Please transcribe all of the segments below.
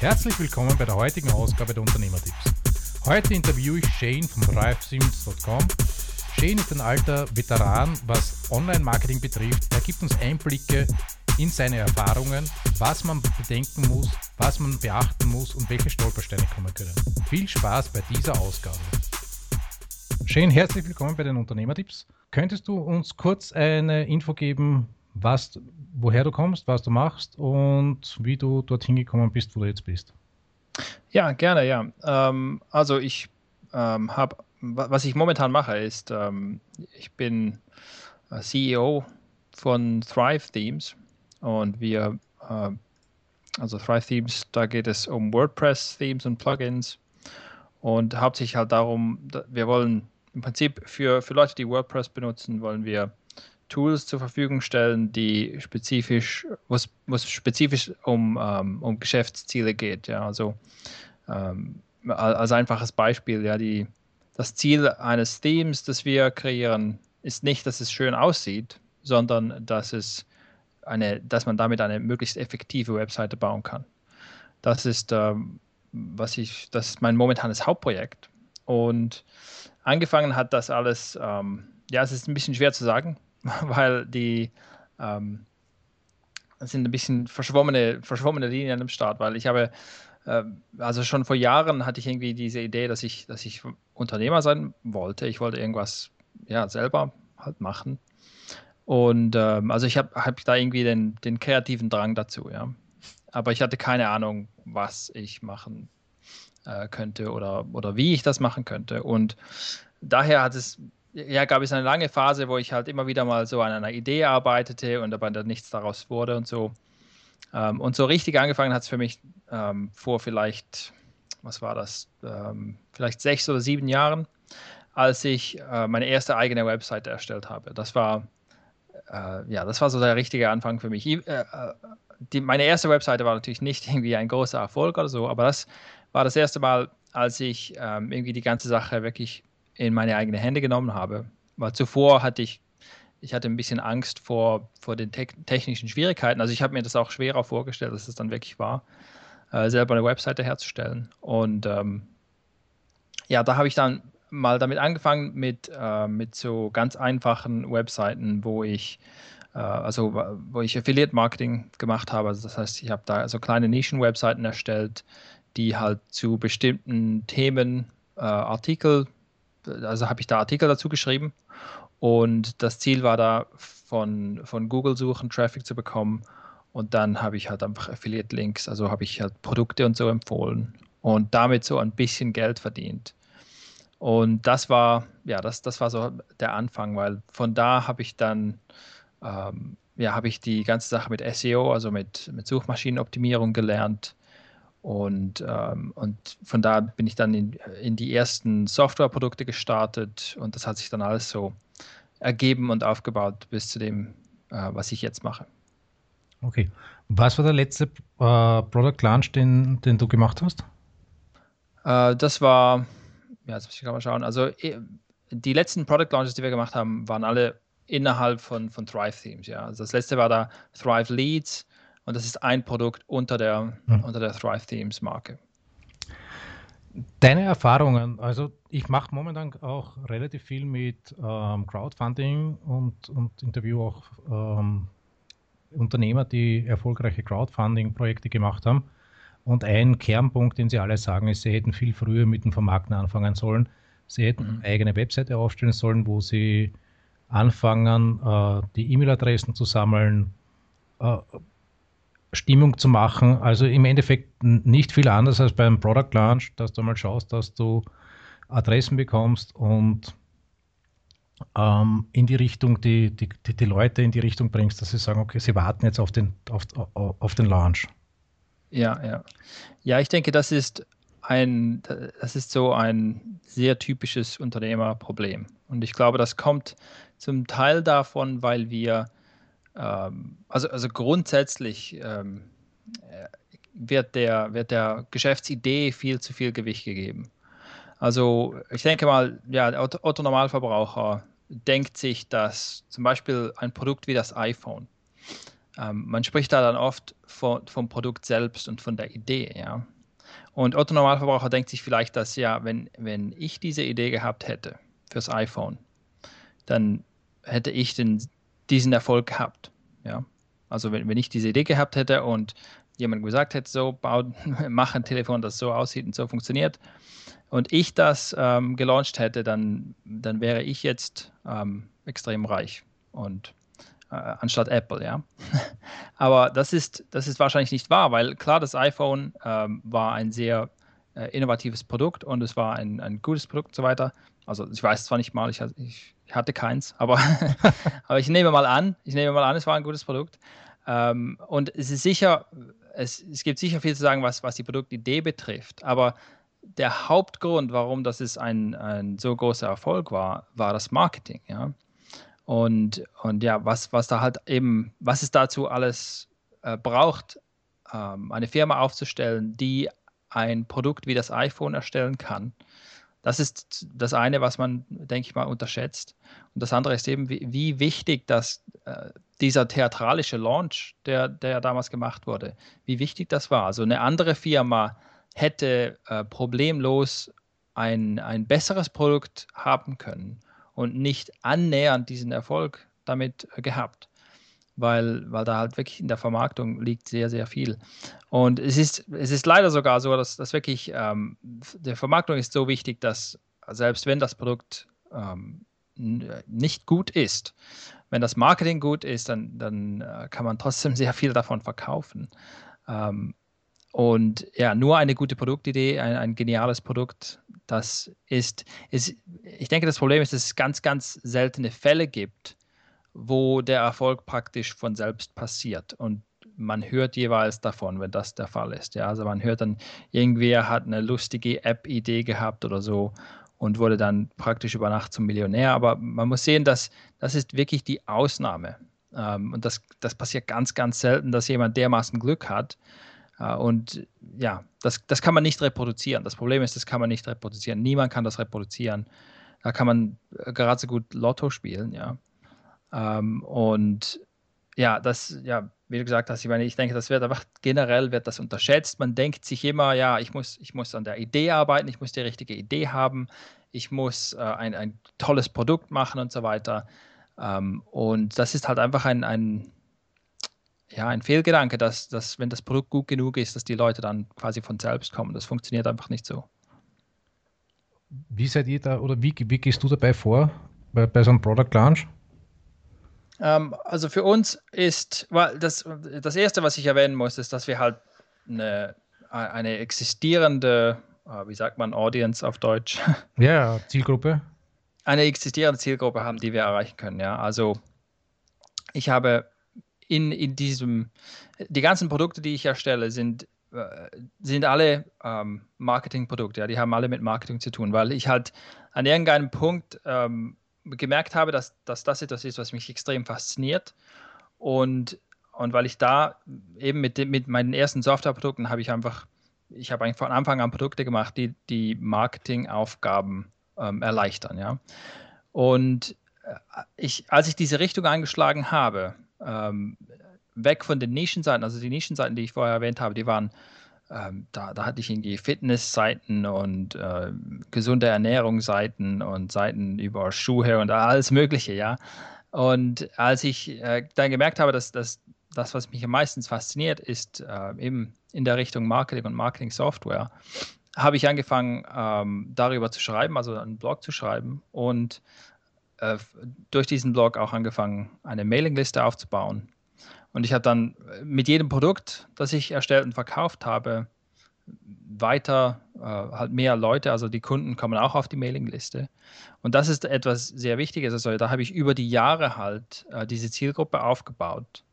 Herzlich willkommen bei der heutigen Ausgabe der Unternehmertipps. Heute interviewe ich Shane von ThriveSims.com. Shane ist ein alter Veteran, was Online-Marketing betrifft. Er gibt uns Einblicke in seine Erfahrungen, was man bedenken muss, was man beachten muss und welche Stolpersteine kommen können. Viel Spaß bei dieser Ausgabe. Shane, herzlich willkommen bei den Unternehmertipps. Könntest du uns kurz eine Info geben, was, woher du kommst, was du machst und wie du dorthin gekommen bist, wo du jetzt bist? Ja, gerne, ja. Ähm, also ich ähm, habe, was ich momentan mache, ist, ähm, ich bin äh, CEO von Thrive Themes und wir, äh, also Thrive Themes, da geht es um WordPress-Themes und Plugins und hauptsächlich halt darum, wir wollen im Prinzip für, für Leute, die WordPress benutzen, wollen wir Tools zur Verfügung stellen, die spezifisch, wo es spezifisch um, ähm, um Geschäftsziele geht. Ja, also ähm, als einfaches Beispiel, ja, die, das Ziel eines Themes, das wir kreieren, ist nicht, dass es schön aussieht, sondern dass es eine, dass man damit eine möglichst effektive Webseite bauen kann. Das ist, ähm, was ich, das ist mein momentanes Hauptprojekt. Und angefangen hat das alles, ähm, ja, es ist ein bisschen schwer zu sagen, weil die ähm, sind ein bisschen verschwommene, verschwommene Linien am Start, weil ich habe, äh, also schon vor Jahren hatte ich irgendwie diese Idee, dass ich, dass ich Unternehmer sein wollte. Ich wollte irgendwas ja, selber halt machen. Und ähm, also ich habe hab da irgendwie den, den kreativen Drang dazu, ja. Aber ich hatte keine Ahnung, was ich machen äh, könnte oder, oder wie ich das machen könnte. Und daher hat es ja, gab es eine lange Phase, wo ich halt immer wieder mal so an einer Idee arbeitete und aber dann nichts daraus wurde und so. Ähm, und so richtig angefangen hat es für mich ähm, vor vielleicht, was war das, ähm, vielleicht sechs oder sieben Jahren, als ich äh, meine erste eigene Webseite erstellt habe. Das war, äh, ja, das war so der richtige Anfang für mich. Ich, äh, äh, die, meine erste Webseite war natürlich nicht irgendwie ein großer Erfolg oder so, aber das war das erste Mal, als ich ähm, irgendwie die ganze Sache wirklich in meine eigenen Hände genommen habe. Weil zuvor hatte ich, ich hatte ein bisschen Angst vor, vor den te technischen Schwierigkeiten. Also ich habe mir das auch schwerer vorgestellt, als es dann wirklich war, äh, selber eine Webseite herzustellen. Und ähm, ja, da habe ich dann mal damit angefangen mit, äh, mit so ganz einfachen Webseiten, wo ich äh, also wo ich Affiliate Marketing gemacht habe. Also das heißt, ich habe da so kleine Nischen-Webseiten erstellt, die halt zu bestimmten Themen äh, Artikel also habe ich da Artikel dazu geschrieben. Und das Ziel war da von, von Google suchen, Traffic zu bekommen. Und dann habe ich halt einfach Affiliate-Links, also habe ich halt Produkte und so empfohlen. Und damit so ein bisschen Geld verdient. Und das war, ja, das, das war so der Anfang, weil von da habe ich dann, ähm, ja, habe ich die ganze Sache mit SEO, also mit, mit Suchmaschinenoptimierung gelernt und, ähm, und von da bin ich dann in, in die ersten Softwareprodukte gestartet und das hat sich dann alles so ergeben und aufgebaut bis zu dem, äh, was ich jetzt mache. Okay. Was war der letzte äh, Product Launch, den, den du gemacht hast? Äh, das war, ja, jetzt muss ich gerade mal schauen. Also eh, die letzten Product Launches, die wir gemacht haben, waren alle innerhalb von, von Thrive Themes. Ja. Also das letzte war da Thrive Leads und das ist ein Produkt unter der, mhm. unter der Thrive Themes Marke. Deine Erfahrungen, also ich mache momentan auch relativ viel mit ähm, Crowdfunding und, und interview auch ähm, Unternehmer, die erfolgreiche Crowdfunding-Projekte gemacht haben. Und ein Kernpunkt, den sie alle sagen, ist, sie hätten viel früher mit dem Vermarkten anfangen sollen. Sie hätten mhm. eine eigene Webseite aufstellen sollen, wo sie anfangen, äh, die E-Mail-Adressen zu sammeln, äh, Stimmung zu machen. Also im Endeffekt nicht viel anders als beim Product Launch, dass du mal schaust, dass du Adressen bekommst und ähm, in die Richtung, die, die, die, die, Leute in die Richtung bringst, dass sie sagen, okay, sie warten jetzt auf den, auf, auf den Launch. Ja, ja. Ja, ich denke, das ist ein, das ist so ein sehr typisches Unternehmerproblem. Und ich glaube, das kommt zum Teil davon, weil wir ähm, also, also grundsätzlich ähm, äh, wird, der, wird der Geschäftsidee viel zu viel Gewicht gegeben. Also ich denke mal, ja, der Otto Normalverbraucher denkt sich, dass zum Beispiel ein Produkt wie das iPhone, ähm, man spricht da dann oft von, vom Produkt selbst und von der Idee, ja. Und Otto Normalverbraucher denkt sich vielleicht, dass ja, wenn, wenn ich diese Idee gehabt hätte fürs iPhone, dann hätte ich den, diesen Erfolg gehabt. Ja? Also wenn, wenn ich diese Idee gehabt hätte und jemand gesagt hätte, so, bau, mach ein Telefon, das so aussieht und so funktioniert, und ich das ähm, gelauncht hätte, dann, dann wäre ich jetzt ähm, extrem reich. Und äh, anstatt Apple, ja. Aber das ist, das ist wahrscheinlich nicht wahr, weil klar, das iPhone ähm, war ein sehr äh, innovatives Produkt und es war ein, ein gutes Produkt und so weiter. Also ich weiß zwar nicht mal, ich, ich hatte keins, aber, aber ich nehme mal an, ich nehme mal an, es war ein gutes Produkt. Ähm, und es ist sicher, es, es gibt sicher viel zu sagen, was, was die Produktidee betrifft, aber der Hauptgrund, warum das ist ein, ein so großer Erfolg war, war das Marketing, ja. Und, und ja, was, was da halt eben, was es dazu alles äh, braucht, ähm, eine Firma aufzustellen, die ein Produkt wie das iPhone erstellen kann. Das ist das eine, was man, denke ich mal, unterschätzt. Und das andere ist eben, wie, wie wichtig dass äh, dieser theatralische Launch, der, der damals gemacht wurde, wie wichtig das war. Also eine andere Firma hätte äh, problemlos ein, ein besseres Produkt haben können und nicht annähernd diesen Erfolg damit äh, gehabt, weil, weil da halt wirklich in der Vermarktung liegt sehr, sehr viel. Und es ist, es ist leider sogar so, dass, dass wirklich ähm, der Vermarktung ist so wichtig, dass selbst wenn das Produkt ähm, nicht gut ist, wenn das Marketing gut ist, dann, dann äh, kann man trotzdem sehr viel davon verkaufen. Ähm, und ja, nur eine gute Produktidee, ein, ein geniales Produkt, das ist, ist, ich denke, das Problem ist, dass es ganz, ganz seltene Fälle gibt, wo der Erfolg praktisch von selbst passiert. Und man hört jeweils davon, wenn das der Fall ist. Ja, also man hört dann, irgendwer hat eine lustige App-Idee gehabt oder so und wurde dann praktisch über Nacht zum Millionär. Aber man muss sehen, dass das ist wirklich die Ausnahme. Ähm, und das, das passiert ganz, ganz selten, dass jemand dermaßen Glück hat, äh, und ja, das, das kann man nicht reproduzieren. Das Problem ist, das kann man nicht reproduzieren. Niemand kann das reproduzieren. Da kann man äh, gerade so gut Lotto spielen, ja. Ähm, und ja, das, ja, wie du gesagt hast, ich meine, ich denke, das wird einfach generell wird das unterschätzt. Man denkt sich immer, ja, ich muss, ich muss an der Idee arbeiten, ich muss die richtige Idee haben, ich muss äh, ein, ein tolles Produkt machen und so weiter. Ähm, und das ist halt einfach ein, ein ja, ein Fehlgedanke, dass, dass, wenn das Produkt gut genug ist, dass die Leute dann quasi von selbst kommen. Das funktioniert einfach nicht so. Wie seid ihr da oder wie, wie gehst du dabei vor bei, bei so einem Product Launch? Ähm, also für uns ist, weil das, das Erste, was ich erwähnen muss, ist, dass wir halt eine, eine existierende, äh, wie sagt man, Audience auf Deutsch? Ja, Zielgruppe. Eine existierende Zielgruppe haben, die wir erreichen können. Ja, also ich habe in, in diesem, die ganzen Produkte, die ich erstelle, sind, äh, sind alle ähm, Marketingprodukte, ja, die haben alle mit Marketing zu tun, weil ich halt an irgendeinem Punkt ähm, gemerkt habe, dass, dass das etwas ist, was mich extrem fasziniert und, und weil ich da eben mit, mit meinen ersten Softwareprodukten habe ich einfach, ich habe eigentlich von Anfang an Produkte gemacht, die die Marketingaufgaben ähm, erleichtern, ja. Und äh, ich, als ich diese Richtung eingeschlagen habe, ähm, weg von den Nischenseiten, also die Nischenseiten, die ich vorher erwähnt habe, die waren, ähm, da, da hatte ich irgendwie Fitnessseiten und äh, gesunde Ernährungsseiten und Seiten über Schuhe und alles Mögliche, ja. Und als ich äh, dann gemerkt habe, dass, dass das, was mich am meisten fasziniert, ist äh, eben in der Richtung Marketing und Marketing-Software, habe ich angefangen, ähm, darüber zu schreiben, also einen Blog zu schreiben und äh, durch diesen Blog auch angefangen, eine Mailingliste aufzubauen. Und ich habe dann mit jedem Produkt, das ich erstellt und verkauft habe, weiter äh, halt mehr Leute, also die Kunden kommen auch auf die Mailingliste. Und das ist etwas sehr Wichtiges. Also da habe ich über die Jahre halt äh, diese Zielgruppe aufgebaut,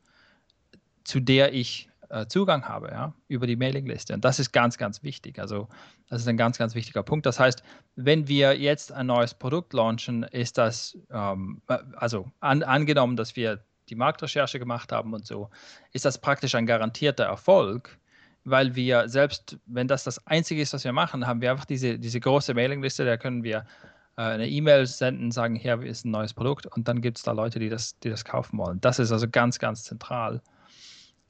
zu der ich äh, Zugang habe, ja, über die Mailingliste. Und das ist ganz, ganz wichtig. Also das ist ein ganz, ganz wichtiger Punkt. Das heißt, wenn wir jetzt ein neues Produkt launchen, ist das, ähm, äh, also an, angenommen, dass wir die Marktrecherche gemacht haben und so, ist das praktisch ein garantierter Erfolg, weil wir selbst, wenn das das Einzige ist, was wir machen, haben wir einfach diese, diese große Mailingliste, da können wir äh, eine E-Mail senden, sagen, hier ist ein neues Produkt und dann gibt es da Leute, die das, die das kaufen wollen. Das ist also ganz, ganz zentral.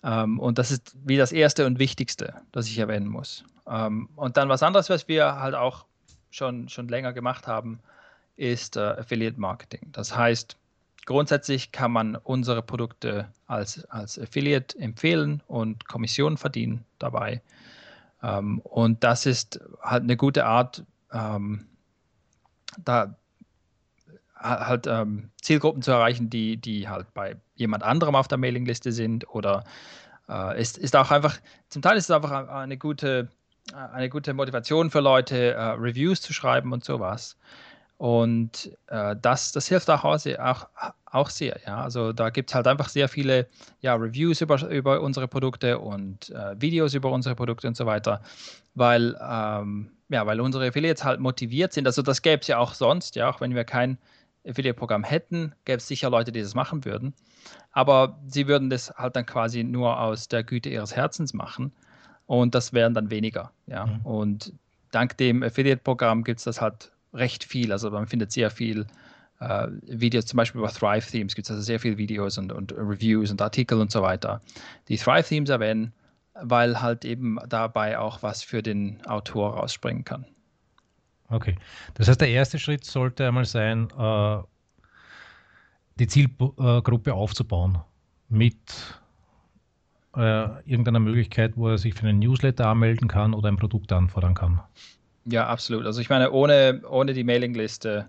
Ähm, und das ist wie das Erste und Wichtigste, das ich erwähnen muss. Ähm, und dann was anderes, was wir halt auch schon, schon länger gemacht haben, ist äh, Affiliate Marketing. Das heißt, grundsätzlich kann man unsere Produkte als, als Affiliate empfehlen und Kommissionen verdienen dabei. Ähm, und das ist halt eine gute Art, ähm, da halt ähm, Zielgruppen zu erreichen, die, die halt bei jemand anderem auf der Mailingliste sind oder äh, ist, ist auch einfach, zum Teil ist es einfach eine gute, eine gute Motivation für Leute, äh, Reviews zu schreiben und sowas. Und äh, das, das hilft auch, auch, auch sehr. Ja? Also da gibt es halt einfach sehr viele ja, Reviews über, über unsere Produkte und äh, Videos über unsere Produkte und so weiter, weil, ähm, ja, weil unsere Affiliates halt motiviert sind. Also das gäbe es ja auch sonst, ja, auch wenn wir kein Affiliate-Programm hätten, gäbe es sicher Leute, die das machen würden. Aber sie würden das halt dann quasi nur aus der Güte ihres Herzens machen. Und das wären dann weniger. Ja? Mhm. Und dank dem Affiliate-Programm gibt es das halt recht viel. Also man findet sehr viel äh, Videos, zum Beispiel über Thrive Themes gibt es also sehr viele Videos und, und Reviews und Artikel und so weiter. Die Thrive Themes erwähnen, weil halt eben dabei auch was für den Autor rausspringen kann. Okay. Das heißt, der erste Schritt sollte einmal sein, äh, die Zielgruppe aufzubauen mit äh, irgendeiner Möglichkeit, wo er sich für einen Newsletter anmelden kann oder ein Produkt anfordern kann. Ja, absolut. Also ich meine, ohne, ohne die Mailingliste,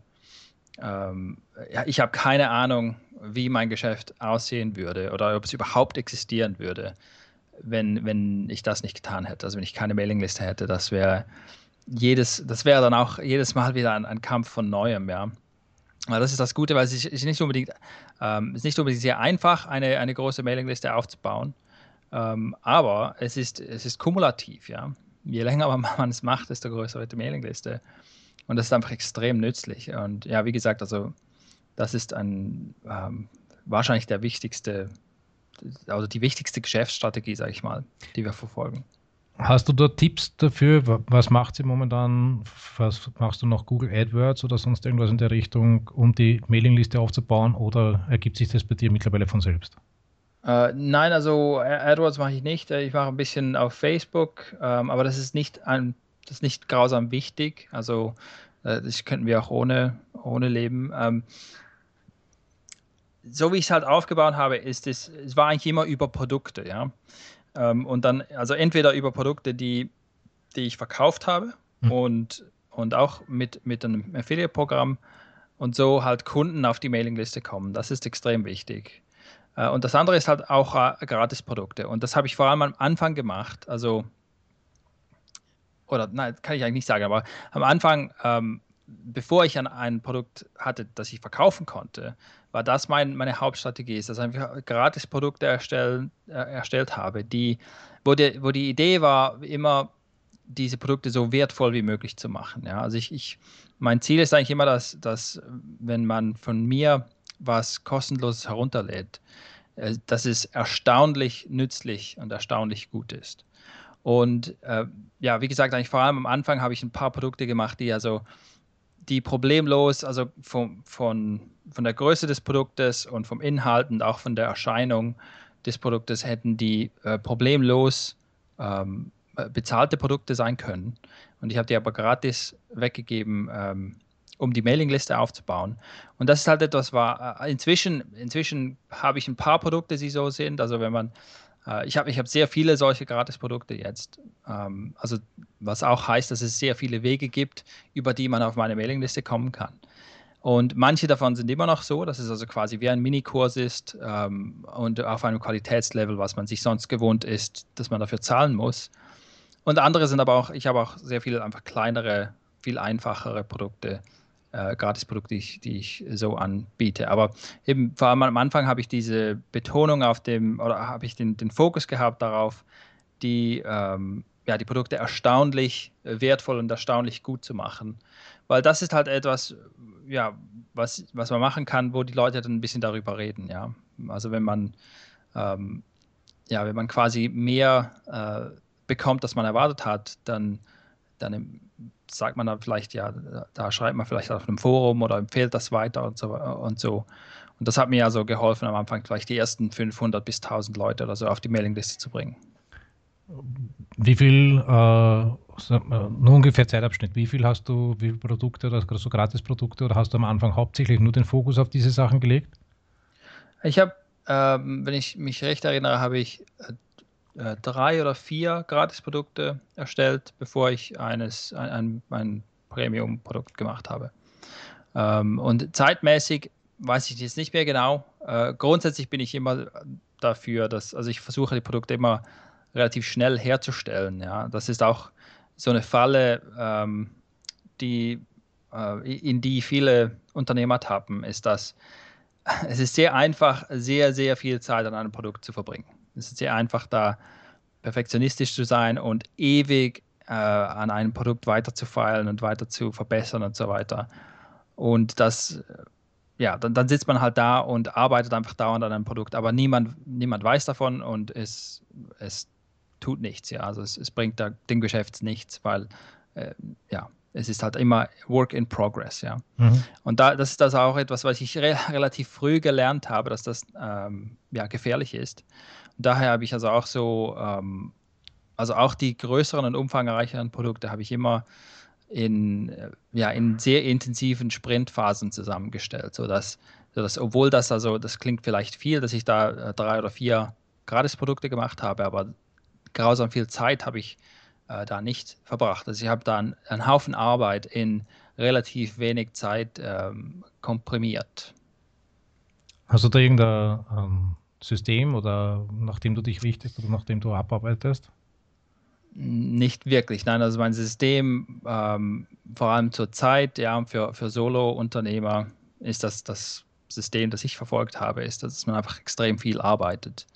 ähm, ja, ich habe keine Ahnung, wie mein Geschäft aussehen würde oder ob es überhaupt existieren würde, wenn, wenn ich das nicht getan hätte. Also wenn ich keine Mailingliste hätte, das wäre jedes, das wäre dann auch jedes Mal wieder ein, ein Kampf von Neuem, ja. Aber das ist das Gute, weil es ist nicht unbedingt, ähm, ist nicht unbedingt sehr einfach, eine, eine große Mailingliste aufzubauen. Ähm, aber es ist, es ist kumulativ, ja. Je länger man es macht, desto größer wird die Mailingliste. Und das ist einfach extrem nützlich. Und ja, wie gesagt, also das ist ein ähm, wahrscheinlich der wichtigste, also die wichtigste Geschäftsstrategie, sage ich mal, die wir verfolgen. Hast du da Tipps dafür? Was macht sie momentan? Was machst du noch Google AdWords oder sonst irgendwas in der Richtung, um die Mailingliste aufzubauen? Oder ergibt sich das bei dir mittlerweile von selbst? Äh, nein, also AdWords mache ich nicht. Ich mache ein bisschen auf Facebook, ähm, aber das ist nicht ein, das nicht grausam wichtig. Also äh, das könnten wir auch ohne, ohne leben. Ähm, so wie ich es halt aufgebaut habe, ist es, es war eigentlich immer über Produkte, ja. Ähm, und dann, also entweder über Produkte, die, die ich verkauft habe mhm. und, und auch mit, mit einem Affiliate-Programm und so halt Kunden auf die Mailingliste kommen. Das ist extrem wichtig. Äh, und das andere ist halt auch äh, Gratisprodukte. Und das habe ich vor allem am Anfang gemacht. Also, oder nein, kann ich eigentlich nicht sagen, aber am Anfang, ähm, bevor ich ein Produkt hatte, das ich verkaufen konnte, war das mein, meine Hauptstrategie, dass ich einfach Gratisprodukte erstellen, äh, erstellt habe, die, wo, die, wo die Idee war, immer diese Produkte so wertvoll wie möglich zu machen. Ja? Also ich, ich, mein Ziel ist eigentlich immer, dass, dass wenn man von mir was kostenloses herunterlädt, äh, dass es erstaunlich nützlich und erstaunlich gut ist. Und äh, ja, wie gesagt, eigentlich vor allem am Anfang habe ich ein paar Produkte gemacht, die also die problemlos, also von, von, von der Größe des Produktes und vom Inhalt und auch von der Erscheinung des Produktes hätten die äh, problemlos ähm, bezahlte Produkte sein können. Und ich habe die aber gratis weggegeben, ähm, um die Mailingliste aufzubauen. Und das ist halt etwas, war äh, inzwischen, inzwischen habe ich ein paar Produkte, die so sind. Also wenn man äh, ich habe ich hab sehr viele solche Gratisprodukte jetzt. Ähm, also was auch heißt, dass es sehr viele Wege gibt, über die man auf meine Mailingliste kommen kann. Und manche davon sind immer noch so, dass es also quasi wie ein Minikurs ist ähm, und auf einem Qualitätslevel, was man sich sonst gewohnt ist, dass man dafür zahlen muss. Und andere sind aber auch, ich habe auch sehr viele einfach kleinere, viel einfachere Produkte, äh, Gratisprodukte, die ich, die ich so anbiete. Aber eben vor allem am Anfang habe ich diese Betonung auf dem, oder habe ich den, den Fokus gehabt darauf, die, ähm, ja, die Produkte erstaunlich wertvoll und erstaunlich gut zu machen. Weil das ist halt etwas, ja, was, was man machen kann, wo die Leute dann ein bisschen darüber reden, ja. Also wenn man, ähm, ja, wenn man quasi mehr äh, bekommt, als man erwartet hat, dann, dann sagt man dann vielleicht, ja, da schreibt man vielleicht auf einem Forum oder empfiehlt das weiter und so und so. Und das hat mir also geholfen, am Anfang vielleicht die ersten 500 bis 1000 Leute oder so auf die Mailingliste zu bringen. Wie viel, äh, nur ungefähr Zeitabschnitt, wie viel hast du, wie viele Produkte oder so Gratisprodukte oder hast du am Anfang hauptsächlich nur den Fokus auf diese Sachen gelegt? Ich habe, ähm, wenn ich mich recht erinnere, habe ich äh, drei oder vier Gratisprodukte erstellt, bevor ich eines, ein, ein, ein Premium-Produkt gemacht habe. Ähm, und zeitmäßig weiß ich jetzt nicht mehr genau. Äh, grundsätzlich bin ich immer dafür, dass, also ich versuche die Produkte immer relativ schnell herzustellen. Ja, das ist auch so eine Falle, ähm, die äh, in die viele Unternehmer tappen, ist, dass es ist sehr einfach, sehr, sehr viel Zeit an einem Produkt zu verbringen. Es ist sehr einfach, da perfektionistisch zu sein und ewig äh, an einem Produkt weiter zu feilen und weiter zu verbessern und so weiter. Und das, ja, dann, dann sitzt man halt da und arbeitet einfach dauernd an einem Produkt, aber niemand, niemand weiß davon und es, es tut nichts. Ja, also es, es bringt da dem Geschäft nichts, weil äh, ja, es ist halt immer Work in Progress, ja. Mhm. Und da, das ist das auch etwas, was ich re relativ früh gelernt habe, dass das ähm, ja gefährlich ist. Daher habe ich also auch so, ähm, also auch die größeren und umfangreicheren Produkte habe ich immer in, äh, ja, in sehr intensiven Sprintphasen zusammengestellt, sodass, sodass, obwohl das also, das klingt vielleicht viel, dass ich da äh, drei oder vier Gratisprodukte gemacht habe, aber grausam viel Zeit habe ich äh, da nicht verbracht. Also ich habe da einen, einen, Haufen Arbeit in relativ wenig Zeit ähm, komprimiert. Hast du da irgendein ähm, System oder nachdem du dich richtest oder nachdem du abarbeitest? Nicht wirklich, nein. Also mein System, ähm, vor allem zur Zeit, ja, für, für Solo-Unternehmer ist das das System, das ich verfolgt habe, ist, dass man einfach extrem viel arbeitet.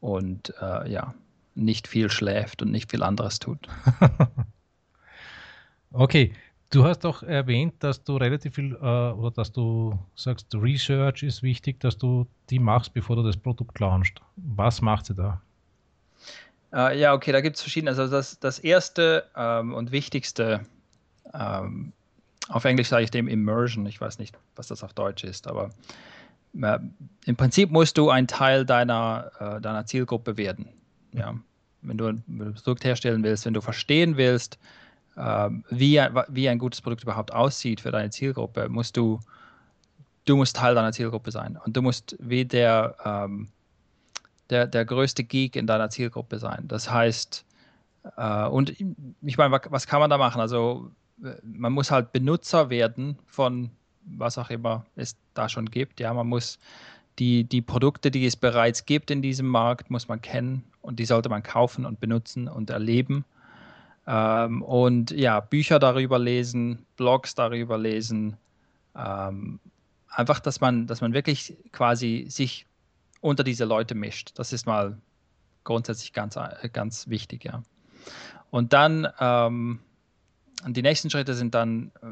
Und äh, ja, nicht viel schläft und nicht viel anderes tut. okay, du hast doch erwähnt, dass du relativ viel äh, oder dass du sagst, Research ist wichtig, dass du die machst, bevor du das Produkt launchst. Was macht sie da? Äh, ja, okay, da gibt es verschiedene. Also das, das erste ähm, und wichtigste, ähm, auf Englisch sage ich dem Immersion, ich weiß nicht, was das auf Deutsch ist, aber äh, im Prinzip musst du ein Teil deiner, äh, deiner Zielgruppe werden. Ja. Wenn du ein Produkt herstellen willst, wenn du verstehen willst, wie, wie ein gutes Produkt überhaupt aussieht für deine Zielgruppe, musst du, du musst Teil deiner Zielgruppe sein. Und du musst wie der, ähm, der, der größte Geek in deiner Zielgruppe sein. Das heißt, äh, und ich meine, was kann man da machen? Also man muss halt Benutzer werden von was auch immer es da schon gibt. Ja, man muss die, die Produkte, die es bereits gibt in diesem Markt, muss man kennen und die sollte man kaufen und benutzen und erleben. Ähm, und ja, Bücher darüber lesen, Blogs darüber lesen. Ähm, einfach, dass man, dass man wirklich quasi sich unter diese Leute mischt. Das ist mal grundsätzlich ganz, ganz wichtig, ja. Und dann ähm, die nächsten Schritte sind dann, äh,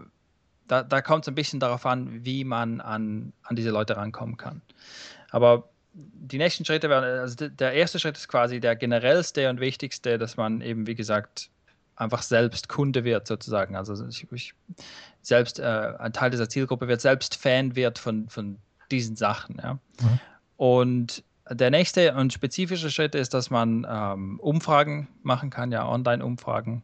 da, da kommt es ein bisschen darauf an, wie man an, an diese Leute rankommen kann. Aber die nächsten Schritte werden, also der erste Schritt ist quasi der generellste und wichtigste, dass man eben, wie gesagt, einfach selbst Kunde wird sozusagen. Also ich, ich selbst äh, ein Teil dieser Zielgruppe wird, selbst Fan wird von, von diesen Sachen. Ja. Mhm. Und der nächste und spezifische Schritt ist, dass man ähm, Umfragen machen kann, ja, Online-Umfragen.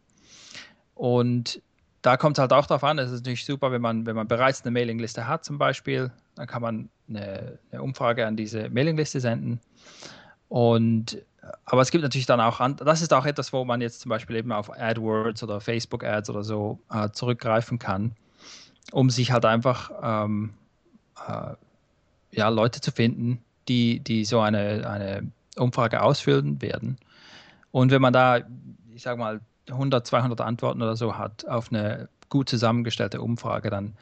Und da kommt es halt auch darauf an, es ist natürlich super, wenn man, wenn man bereits eine Mailingliste hat zum Beispiel, dann kann man eine, eine Umfrage an diese Mailingliste senden. Und aber es gibt natürlich dann auch, das ist auch etwas, wo man jetzt zum Beispiel eben auf AdWords oder Facebook Ads oder so äh, zurückgreifen kann, um sich halt einfach ähm, äh, ja, Leute zu finden, die, die so eine, eine Umfrage ausfüllen werden. Und wenn man da, ich sage mal, 100, 200 Antworten oder so hat auf eine gut zusammengestellte Umfrage, dann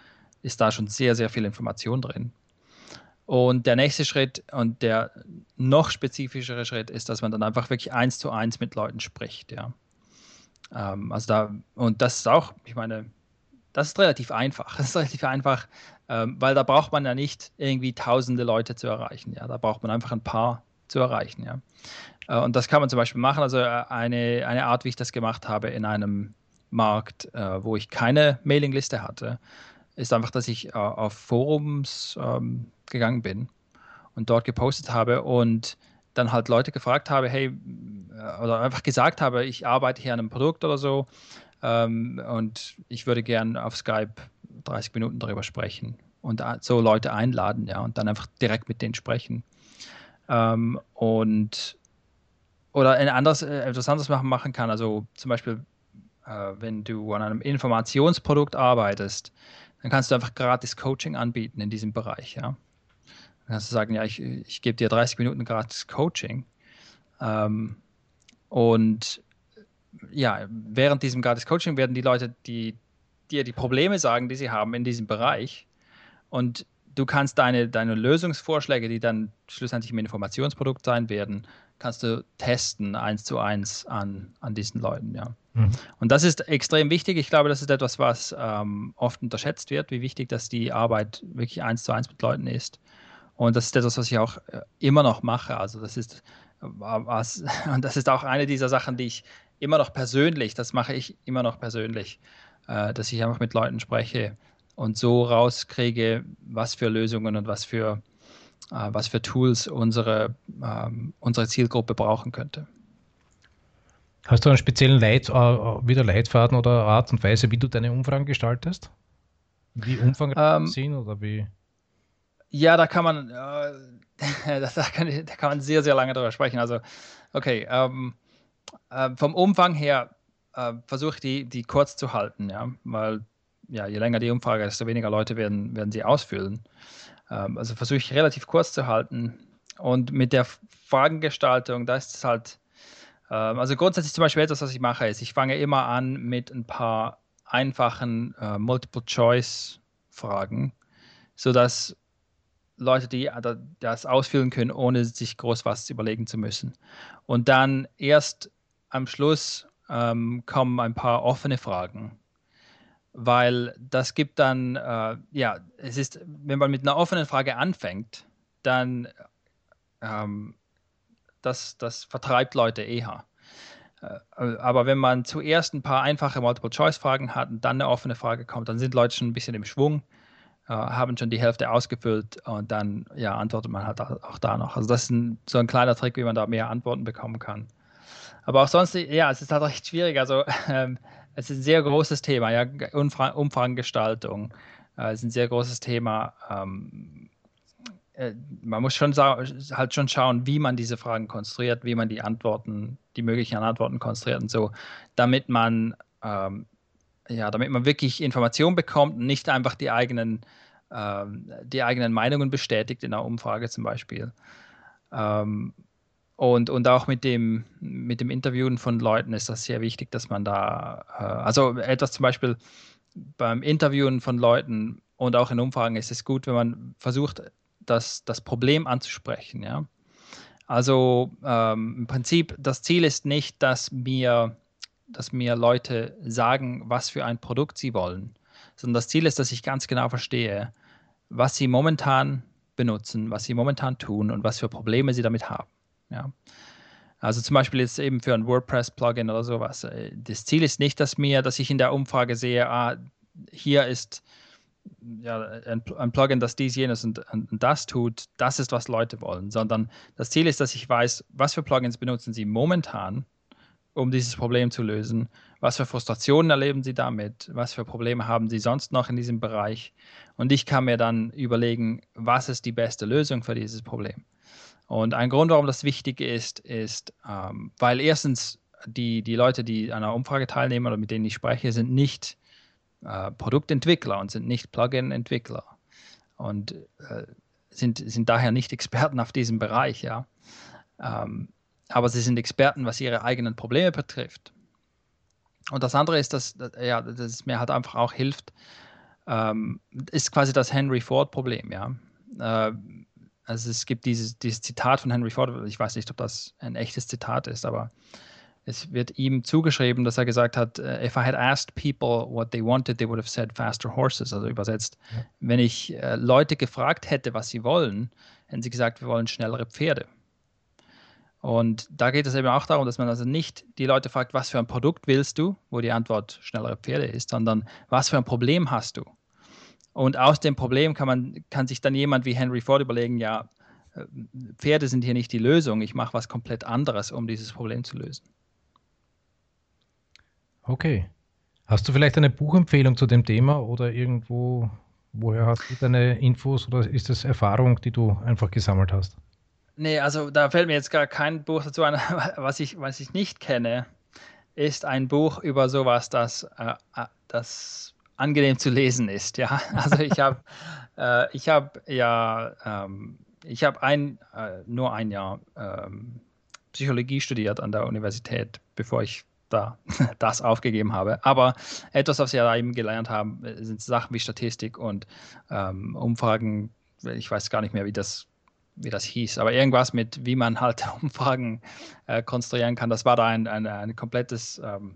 ist da schon sehr, sehr viel Information drin. Und der nächste Schritt und der noch spezifischere Schritt ist, dass man dann einfach wirklich eins zu eins mit Leuten spricht, ja. Ähm, also da, und das ist auch, ich meine, das ist relativ einfach. Das ist relativ einfach, ähm, weil da braucht man ja nicht irgendwie tausende Leute zu erreichen, ja. Da braucht man einfach ein paar zu erreichen, ja. Äh, und das kann man zum Beispiel machen. Also äh, eine, eine Art, wie ich das gemacht habe in einem Markt, äh, wo ich keine Mailingliste hatte, ist einfach, dass ich auf Forums ähm, gegangen bin und dort gepostet habe und dann halt Leute gefragt habe, hey, äh, oder einfach gesagt habe, ich arbeite hier an einem Produkt oder so ähm, und ich würde gern auf Skype 30 Minuten darüber sprechen und so Leute einladen, ja, und dann einfach direkt mit denen sprechen. Ähm, und oder ein anderes, äh, etwas anderes machen, machen kann, also zum Beispiel, äh, wenn du an einem Informationsprodukt arbeitest, dann kannst du einfach gratis Coaching anbieten in diesem Bereich, ja. Dann kannst du sagen, ja, ich, ich gebe dir 30 Minuten gratis Coaching. Ähm, und ja, während diesem gratis Coaching werden die Leute, die dir die Probleme sagen, die sie haben in diesem Bereich. Und du kannst deine, deine Lösungsvorschläge, die dann schlussendlich im Informationsprodukt sein werden, kannst du testen eins zu eins an, an diesen Leuten, ja. Mhm. Und das ist extrem wichtig. Ich glaube, das ist etwas, was ähm, oft unterschätzt wird, wie wichtig, dass die Arbeit wirklich eins zu eins mit Leuten ist. Und das ist etwas, was ich auch äh, immer noch mache. Also das ist was, und das ist auch eine dieser Sachen, die ich immer noch persönlich, das mache ich immer noch persönlich, äh, dass ich einfach mit Leuten spreche und so rauskriege, was für Lösungen und was für, äh, was für Tools unsere, ähm, unsere Zielgruppe brauchen könnte. Hast du einen speziellen Leit, wieder Leitfaden oder Art und Weise, wie du deine Umfragen gestaltest? Wie umfangreich ähm, sind oder wie? Ja, da kann man, äh, da, kann, da, kann, man sehr, sehr lange drüber sprechen. Also, okay, ähm, äh, vom Umfang her äh, versuche ich die, die kurz zu halten, ja, weil ja, je länger die Umfrage, desto weniger Leute werden, werden sie ausfüllen. Ähm, also versuche ich relativ kurz zu halten. Und mit der Fragengestaltung, da ist es halt, ähm, also grundsätzlich zum Beispiel etwas, was ich mache, ist, ich fange immer an mit ein paar einfachen äh, Multiple-Choice-Fragen, sodass Leute, die das ausfüllen können, ohne sich groß was überlegen zu müssen. Und dann erst am Schluss ähm, kommen ein paar offene Fragen, weil das gibt dann, äh, ja, es ist, wenn man mit einer offenen Frage anfängt, dann ähm, das, das vertreibt Leute eher. Äh, aber wenn man zuerst ein paar einfache Multiple-Choice-Fragen hat und dann eine offene Frage kommt, dann sind Leute schon ein bisschen im Schwung, haben schon die Hälfte ausgefüllt und dann ja, antwortet man halt auch da noch. Also das ist ein, so ein kleiner Trick, wie man da mehr Antworten bekommen kann. Aber auch sonst, ja, es ist halt recht schwierig. Also ähm, es ist ein sehr großes Thema, ja, Umfra Umfragengestaltung äh, ist ein sehr großes Thema. Ähm, äh, man muss schon halt schon schauen, wie man diese Fragen konstruiert, wie man die Antworten, die möglichen Antworten konstruiert und so, damit man ähm, ja, damit man wirklich Informationen bekommt und nicht einfach die eigenen, ähm, die eigenen Meinungen bestätigt in einer Umfrage zum Beispiel. Ähm, und, und auch mit dem, mit dem Interviewen von Leuten ist das sehr wichtig, dass man da, äh, also etwas zum Beispiel beim Interviewen von Leuten und auch in Umfragen ist es gut, wenn man versucht, das, das Problem anzusprechen. Ja? Also ähm, im Prinzip, das Ziel ist nicht, dass mir, dass mir Leute sagen, was für ein Produkt sie wollen, sondern das Ziel ist, dass ich ganz genau verstehe, was sie momentan benutzen, was sie momentan tun und was für Probleme sie damit haben. Ja. Also zum Beispiel jetzt eben für ein WordPress-Plugin oder sowas. Äh, das Ziel ist nicht, dass mir, dass ich in der Umfrage sehe, ah, hier ist ja, ein, ein Plugin, das dies, jenes und, und, das tut, das ist, was Leute wollen, sondern das Ziel ist, dass ich weiß, was für Plugins benutzen sie momentan, um dieses Problem zu lösen, was für Frustrationen erleben sie damit, was für Probleme haben sie sonst noch in diesem Bereich und ich kann mir dann überlegen, was ist die beste Lösung für dieses Problem. Und ein Grund, warum das wichtig ist, ist, ähm, weil erstens die, die Leute, die an einer Umfrage teilnehmen oder mit denen ich spreche, sind nicht äh, Produktentwickler und sind nicht Plugin-Entwickler und äh, sind, sind daher nicht Experten auf diesem Bereich, ja. Ähm, aber sie sind Experten, was ihre eigenen Probleme betrifft. Und das andere ist, dass, ja, dass es mir halt einfach auch hilft, ähm, ist quasi das Henry Ford-Problem, ja. Äh, also es gibt dieses, dieses Zitat von Henry Ford, ich weiß nicht, ob das ein echtes Zitat ist, aber es wird ihm zugeschrieben, dass er gesagt hat, äh, if I had asked people what they wanted, they would have said faster horses. Also übersetzt, ja. wenn ich äh, Leute gefragt hätte, was sie wollen, hätten sie gesagt, wir wollen schnellere Pferde. Und da geht es eben auch darum, dass man also nicht die Leute fragt, was für ein Produkt willst du, wo die Antwort schnellere Pferde ist, sondern was für ein Problem hast du? Und aus dem Problem kann man, kann sich dann jemand wie Henry Ford überlegen, ja, Pferde sind hier nicht die Lösung, ich mache was komplett anderes, um dieses Problem zu lösen. Okay. Hast du vielleicht eine Buchempfehlung zu dem Thema oder irgendwo, woher hast du deine Infos oder ist das Erfahrung, die du einfach gesammelt hast? Nee, also da fällt mir jetzt gar kein Buch dazu ein. Was ich, was ich nicht kenne, ist ein Buch über sowas, das, äh, äh das angenehm zu lesen ist. Ja, also ich habe äh, ich ja ähm, ich habe ein äh, nur ein Jahr ähm, Psychologie studiert an der Universität, bevor ich da das aufgegeben habe. Aber etwas, was wir da eben gelernt haben, sind Sachen wie Statistik und ähm, Umfragen. Ich weiß gar nicht mehr, wie das wie das hieß, aber irgendwas mit, wie man halt Umfragen äh, konstruieren kann. Das war da ein, ein, ein komplettes, ähm,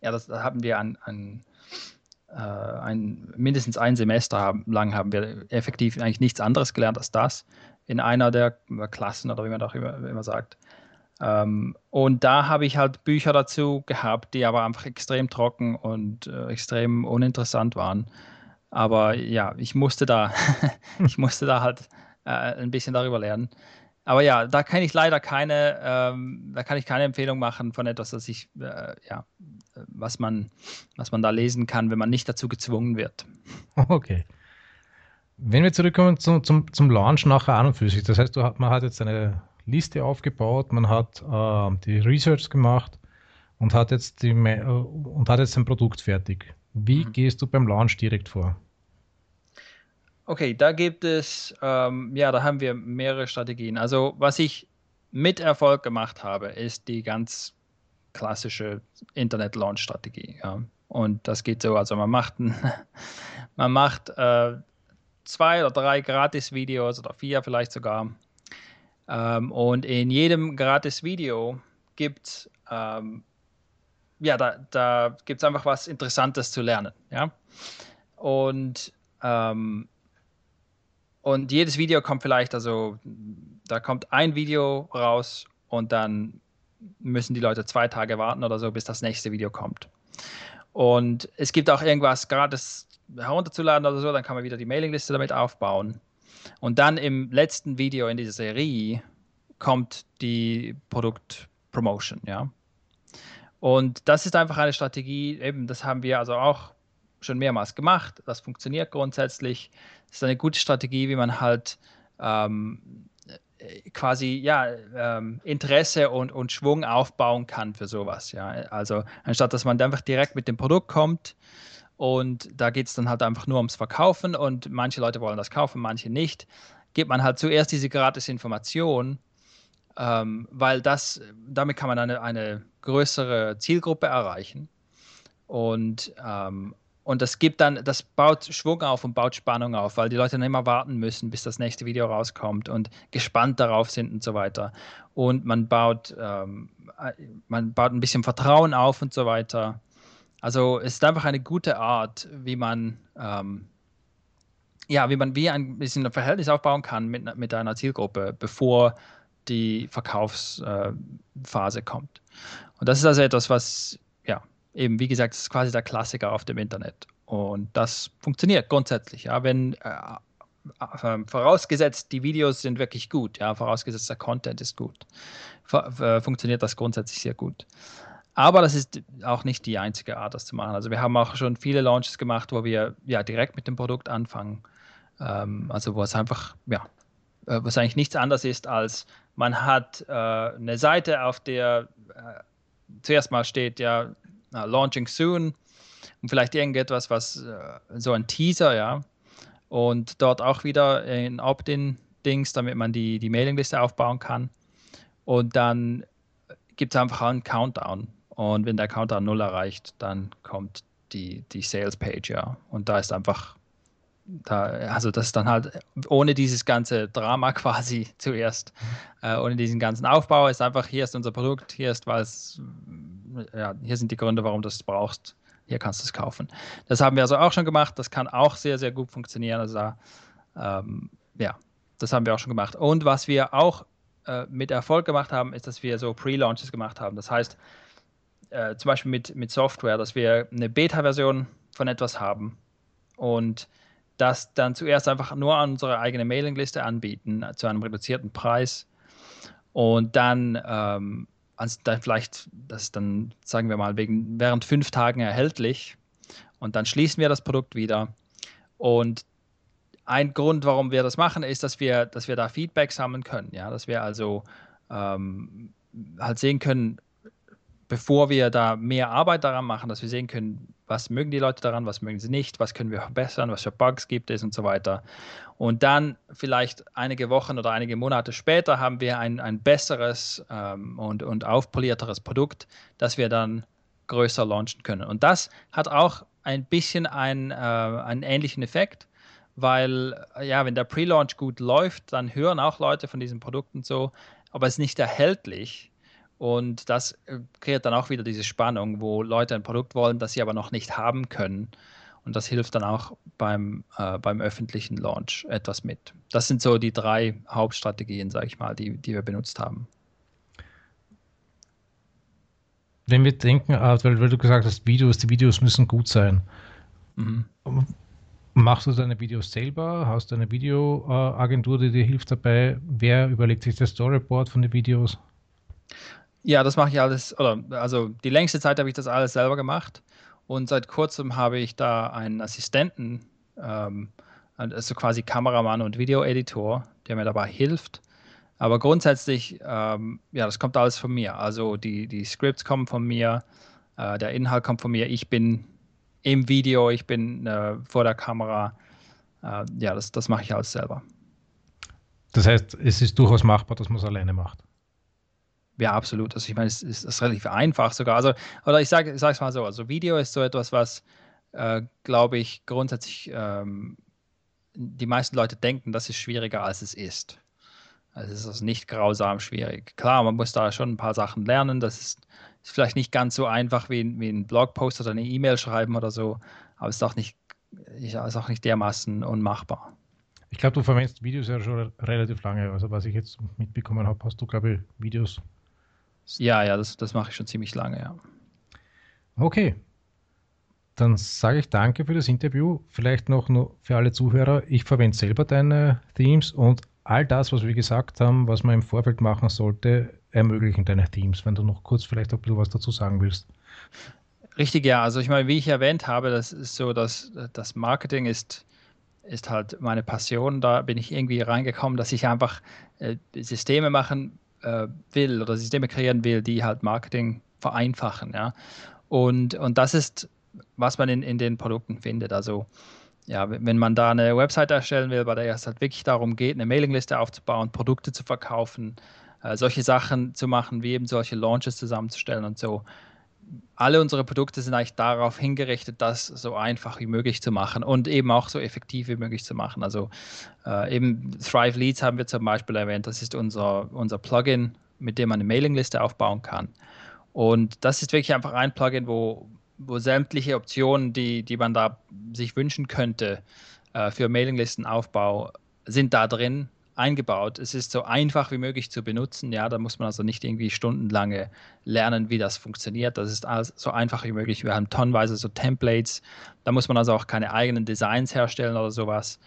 ja, das, das haben wir an, an äh, ein, mindestens ein Semester lang haben wir effektiv eigentlich nichts anderes gelernt als das in einer der Klassen oder wie man auch immer, immer sagt. Ähm, und da habe ich halt Bücher dazu gehabt, die aber einfach extrem trocken und äh, extrem uninteressant waren. Aber ja, ich musste da, ich musste da halt äh, ein bisschen darüber lernen. Aber ja, da kann ich leider keine, ähm, da kann ich keine Empfehlung machen von etwas, das ich, äh, ja, was man, was man da lesen kann, wenn man nicht dazu gezwungen wird. Okay. Wenn wir zurückkommen zum, zum, zum Launch nachher an und für sich, das heißt, du, man hat jetzt eine Liste aufgebaut, man hat äh, die Research gemacht und hat jetzt die, und hat jetzt ein Produkt fertig. Wie mhm. gehst du beim Launch direkt vor? Okay, da gibt es, ähm, ja, da haben wir mehrere Strategien. Also was ich mit Erfolg gemacht habe, ist die ganz klassische Internet-Launch-Strategie. Ja. Und das geht so, also man macht, ein, man macht äh, zwei oder drei Gratis-Videos oder vier vielleicht sogar. Ähm, und in jedem Gratis-Video gibt es ähm, ja, da, da gibt es einfach was Interessantes zu lernen. Ja? Und ähm, und jedes Video kommt vielleicht, also da kommt ein Video raus und dann müssen die Leute zwei Tage warten oder so, bis das nächste Video kommt. Und es gibt auch irgendwas gratis herunterzuladen oder so, dann kann man wieder die Mailingliste damit aufbauen. Und dann im letzten Video in dieser Serie kommt die Produktpromotion, ja. Und das ist einfach eine Strategie, eben, das haben wir also auch schon mehrmals gemacht. Das funktioniert grundsätzlich. Das ist eine gute Strategie, wie man halt ähm, quasi ja, ähm, Interesse und, und Schwung aufbauen kann für sowas. Ja. Also anstatt dass man einfach direkt mit dem Produkt kommt und da geht es dann halt einfach nur ums Verkaufen und manche Leute wollen das kaufen, manche nicht, gibt man halt zuerst diese gratis Information, ähm, weil das, damit kann man eine, eine größere Zielgruppe erreichen. Und ähm, und das gibt dann, das baut Schwung auf und baut Spannung auf, weil die Leute dann immer warten müssen, bis das nächste Video rauskommt und gespannt darauf sind und so weiter. Und man baut, ähm, man baut ein bisschen Vertrauen auf und so weiter. Also es ist einfach eine gute Art, wie man, ähm, ja, wie man wie ein bisschen ein Verhältnis aufbauen kann mit, mit einer Zielgruppe, bevor die Verkaufsphase äh, kommt. Und das ist also etwas, was eben, wie gesagt, ist quasi der Klassiker auf dem Internet. Und das funktioniert grundsätzlich, ja, wenn äh, äh, vorausgesetzt, die Videos sind wirklich gut, ja, vorausgesetzt der Content ist gut, äh, funktioniert das grundsätzlich sehr gut. Aber das ist auch nicht die einzige Art, das zu machen. Also wir haben auch schon viele Launches gemacht, wo wir ja direkt mit dem Produkt anfangen. Ähm, also wo es einfach, ja, äh, was eigentlich nichts anderes ist, als man hat äh, eine Seite, auf der äh, zuerst mal steht, ja, uh, launching soon und vielleicht irgendetwas, was uh, so ein Teaser, ja. Und dort auch wieder ein Opt-in-Dings, damit man die, die Mailingliste aufbauen kann. Und dann gibt es einfach einen Countdown. Und wenn der Countdown 0 erreicht, dann kommt die, die Sales-Page, ja. Und da ist einfach, da, also das ist dann halt ohne dieses ganze Drama quasi zuerst, äh, ohne diesen ganzen Aufbau, ist einfach, hier ist unser Produkt, hier ist was, ja, hier sind die Gründe, warum du es brauchst. Hier kannst du es kaufen. Das haben wir also auch schon gemacht. Das kann auch sehr, sehr gut funktionieren. Also ähm, ja, das haben wir auch schon gemacht. Und was wir auch äh, mit Erfolg gemacht haben, ist, dass wir so Pre-Launches gemacht haben. Das heißt, äh, zum Beispiel mit, mit Software, dass wir eine Beta-Version von etwas haben und das dann zuerst einfach nur an unsere eigene Mailingliste anbieten, zu einem reduzierten Preis. Und dann, ähm, also dann vielleicht, das ist dann, sagen wir mal, wegen, während fünf Tagen erhältlich. Und dann schließen wir das Produkt wieder. Und ein Grund, warum wir das machen, ist, dass wir, dass wir da Feedback sammeln können. Ja, dass wir also ähm, halt sehen können, bevor wir da mehr Arbeit daran machen, dass wir sehen können, was mögen die Leute daran, was mögen sie nicht, was können wir verbessern, was für Bugs gibt es und so weiter. Und dann vielleicht einige Wochen oder einige Monate später haben wir ein, ein besseres ähm, und, und aufpolierteres Produkt, das wir dann größer launchen können. Und das hat auch ein bisschen ein, äh, einen ähnlichen Effekt, weil ja, wenn der Pre-Launch gut läuft, dann hören auch Leute von diesen Produkten so, aber es ist nicht erhältlich und das äh, kreiert dann auch wieder diese Spannung, wo Leute ein Produkt wollen, das sie aber noch nicht haben können. Und das hilft dann auch beim, äh, beim öffentlichen Launch etwas mit. Das sind so die drei Hauptstrategien, sage ich mal, die, die wir benutzt haben. Wenn wir denken, ah, weil, weil du gesagt hast, Videos, die Videos müssen gut sein. Mhm. Machst du deine Videos selber? Hast du eine Videoagentur, die dir hilft dabei? Wer überlegt sich das Storyboard von den Videos? Ja, das mache ich alles, oder also die längste Zeit habe ich das alles selber gemacht und seit kurzem habe ich da einen Assistenten, ähm, also quasi Kameramann und Videoeditor, der mir dabei hilft. Aber grundsätzlich, ähm, ja, das kommt alles von mir. Also die, die Scripts kommen von mir, äh, der Inhalt kommt von mir. Ich bin im Video, ich bin äh, vor der Kamera. Äh, ja, das, das mache ich alles selber. Das heißt, es ist durchaus machbar, dass man es alleine macht. Ja, absolut. Also ich meine, es ist, ist relativ einfach sogar. Also, oder ich sage es mal so, also Video ist so etwas, was, äh, glaube ich, grundsätzlich ähm, die meisten Leute denken, das ist schwieriger, als es ist. Also es ist nicht grausam schwierig. Klar, man muss da schon ein paar Sachen lernen. Das ist, ist vielleicht nicht ganz so einfach wie, wie ein Blogpost oder eine E-Mail schreiben oder so, aber es ist auch nicht, ist auch nicht dermaßen unmachbar. Ich glaube, du verwendest Videos ja schon relativ lange. Also was ich jetzt mitbekommen habe, hast du, glaube ich, Videos ja, ja, das, das mache ich schon ziemlich lange, ja. Okay. Dann sage ich danke für das Interview. Vielleicht noch nur für alle Zuhörer. Ich verwende selber deine Themes und all das, was wir gesagt haben, was man im Vorfeld machen sollte, ermöglichen deine Themes. Wenn du noch kurz vielleicht ein bisschen was dazu sagen willst. Richtig, ja. Also ich meine, wie ich erwähnt habe, das ist so, dass das Marketing ist, ist halt meine Passion. Da bin ich irgendwie reingekommen, dass ich einfach äh, Systeme machen äh, will oder Systeme kreieren will, die halt Marketing vereinfachen. Ja? Und, und das ist, was man in, in den Produkten findet. Also ja, wenn man da eine Website erstellen will, bei der es halt wirklich darum geht, eine Mailingliste aufzubauen, Produkte zu verkaufen, äh, solche Sachen zu machen, wie eben solche Launches zusammenzustellen und so, alle unsere Produkte sind eigentlich darauf hingerichtet, das so einfach wie möglich zu machen und eben auch so effektiv wie möglich zu machen. Also äh, eben Thrive Leads haben wir zum Beispiel erwähnt. Das ist unser, unser Plugin, mit dem man eine Mailingliste aufbauen kann. Und das ist wirklich einfach ein Plugin, wo, wo sämtliche Optionen, die, die man da sich wünschen könnte äh, für Mailinglistenaufbau, sind da drin eingebaut. Es ist so einfach wie möglich zu benutzen. Ja, da muss man also nicht irgendwie stundenlange lernen, wie das funktioniert. Das ist alles so einfach wie möglich. Wir haben tonnenweise so Templates. Da muss man also auch keine eigenen Designs herstellen oder sowas.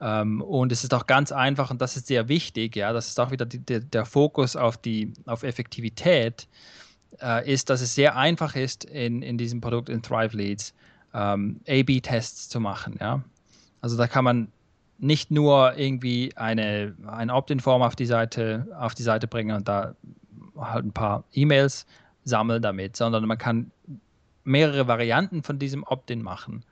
Ähm, und es ist auch ganz einfach und das ist sehr wichtig. Ja, das ist auch wieder die, der, der Fokus auf die auf Effektivität. Äh, ist, dass es sehr einfach ist, in, in diesem Produkt in Thrive Leads ähm, A-B-Tests zu machen. Ja? Also da kann man nicht nur irgendwie eine, eine Opt-in-Form auf die Seite, auf die Seite bringen und da halt ein paar E-Mails sammeln damit, sondern man kann mehrere Varianten von diesem Opt-in machen.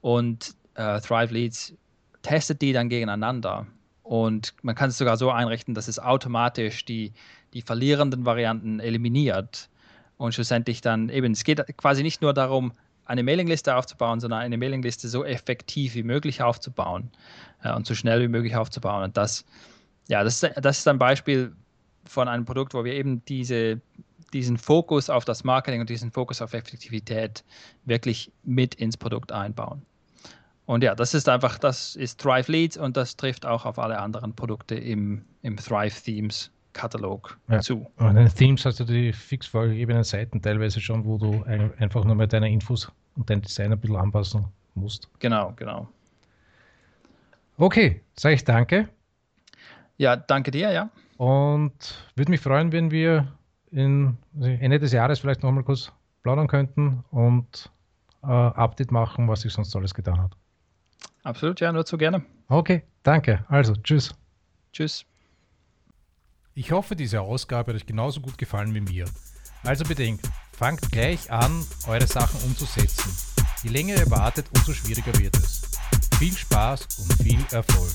Und äh, Thrive Leads testet die dann gegeneinander. Und man kann es sogar so einrichten, dass es automatisch die, die verlierenden Varianten eliminiert. Und schlussendlich dann eben, es geht quasi nicht nur darum, eine Mailingliste aufzubauen, sondern eine Mailingliste so effektiv wie möglich aufzubauen äh, und so schnell wie möglich aufzubauen. Und das, ja, das, das ist ein Beispiel von einem Produkt, wo wir eben diese, diesen Fokus auf das Marketing und diesen Fokus auf Effektivität wirklich mit ins Produkt einbauen. Und ja, das ist einfach, das ist Thrive Leads und das trifft auch auf alle anderen Produkte im, im Thrive Themes Katalog ja. zu. Und in den Themes hast du die fix vorgegebenen Seiten teilweise schon, wo du einfach nur mal deine Infos und dein Design ein bisschen anpassen musst. Genau, genau. Okay, sage ich danke. Ja, danke dir, ja. Und würde mich freuen, wenn wir in, Ende des Jahres vielleicht nochmal kurz plaudern könnten und äh, Update machen, was sich sonst alles getan hat. Absolut, ja, nur zu gerne. Okay, danke. Also, tschüss. Tschüss. Ich hoffe, diese Ausgabe hat euch genauso gut gefallen wie mir. Also bedenkt, fangt gleich an, eure Sachen umzusetzen. Je länger ihr wartet, umso schwieriger wird es. Viel Spaß und viel Erfolg.